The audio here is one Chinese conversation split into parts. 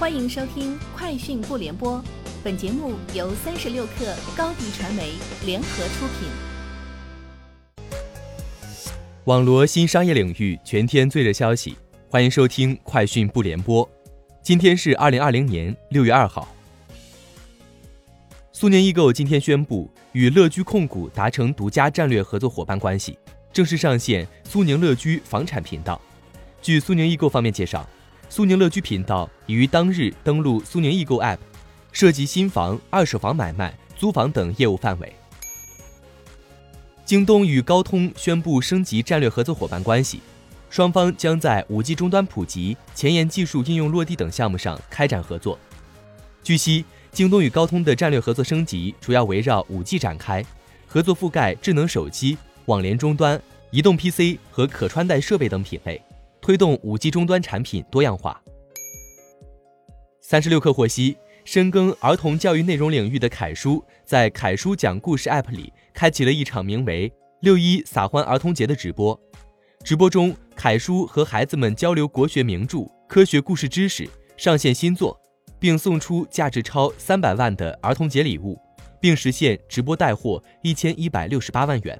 欢迎收听《快讯不联播》，本节目由三十六克高低传媒联合出品。网罗新商业领域全天最热消息，欢迎收听《快讯不联播》。今天是二零二零年六月二号。苏宁易购今天宣布与乐居控股达成独家战略合作伙伴关系，正式上线苏宁乐居房产频道。据苏宁易购方面介绍。苏宁乐居频道已于当日登陆苏宁易购 App，涉及新房、二手房买卖、租房等业务范围。京东与高通宣布升级战略合作伙伴关系，双方将在 5G 终端普及、前沿技术应用落地等项目上开展合作。据悉，京东与高通的战略合作升级主要围绕 5G 展开，合作覆盖智能手机、网联终端、移动 PC 和可穿戴设备等品类。推动五 G 终端产品多样化。三十六氪获悉，深耕儿童教育内容领域的凯叔，在凯叔讲故事 App 里开启了一场名为“六一撒欢儿童节”的直播。直播中，凯叔和孩子们交流国学名著、科学故事知识，上线新作，并送出价值超三百万的儿童节礼物，并实现直播带货一千一百六十八万元。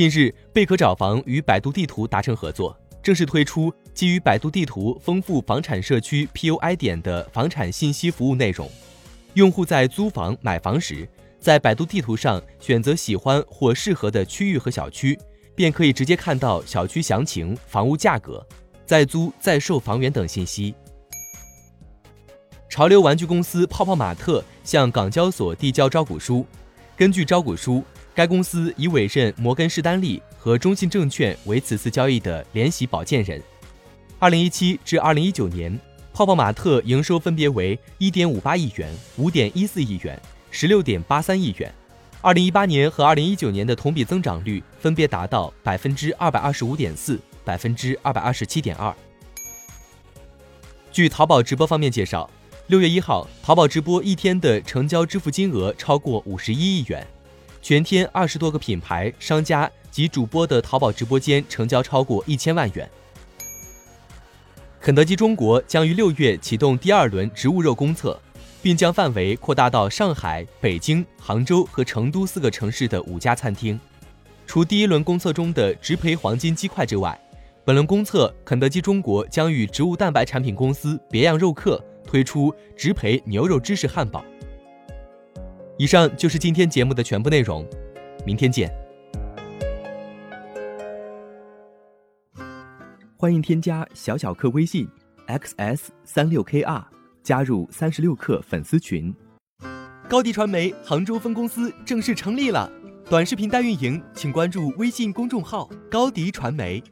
近日，贝壳找房与百度地图达成合作，正式推出基于百度地图丰富房产社区 PUI 点的房产信息服务内容。用户在租房、买房时，在百度地图上选择喜欢或适合的区域和小区，便可以直接看到小区详情、房屋价格、在租在售房源等信息。潮流玩具公司泡泡玛特向港交所递交招股书，根据招股书。该公司已委任摩根士丹利和中信证券为此次交易的联席保荐人。二零一七至二零一九年，泡泡玛特营收分别为一点五八亿元、五点一四亿元、十六点八三亿元。二零一八年和二零一九年的同比增长率分别达到百分之二百二十五点四、百分之二百二十七点二。据淘宝直播方面介绍，六月一号，淘宝直播一天的成交支付金额超过五十一亿元。全天二十多个品牌、商家及主播的淘宝直播间成交超过一千万元。肯德基中国将于六月启动第二轮植物肉公测，并将范围扩大到上海、北京、杭州和成都四个城市的五家餐厅。除第一轮公测中的植培黄金鸡块之外，本轮公测肯德基中国将与植物蛋白产品公司别样肉客推出植培牛肉芝士汉堡。以上就是今天节目的全部内容，明天见。欢迎添加小小客微信 xs 三六 kr 加入三十六氪粉丝群。高迪传媒杭州分公司正式成立了，短视频代运营，请关注微信公众号高迪传媒。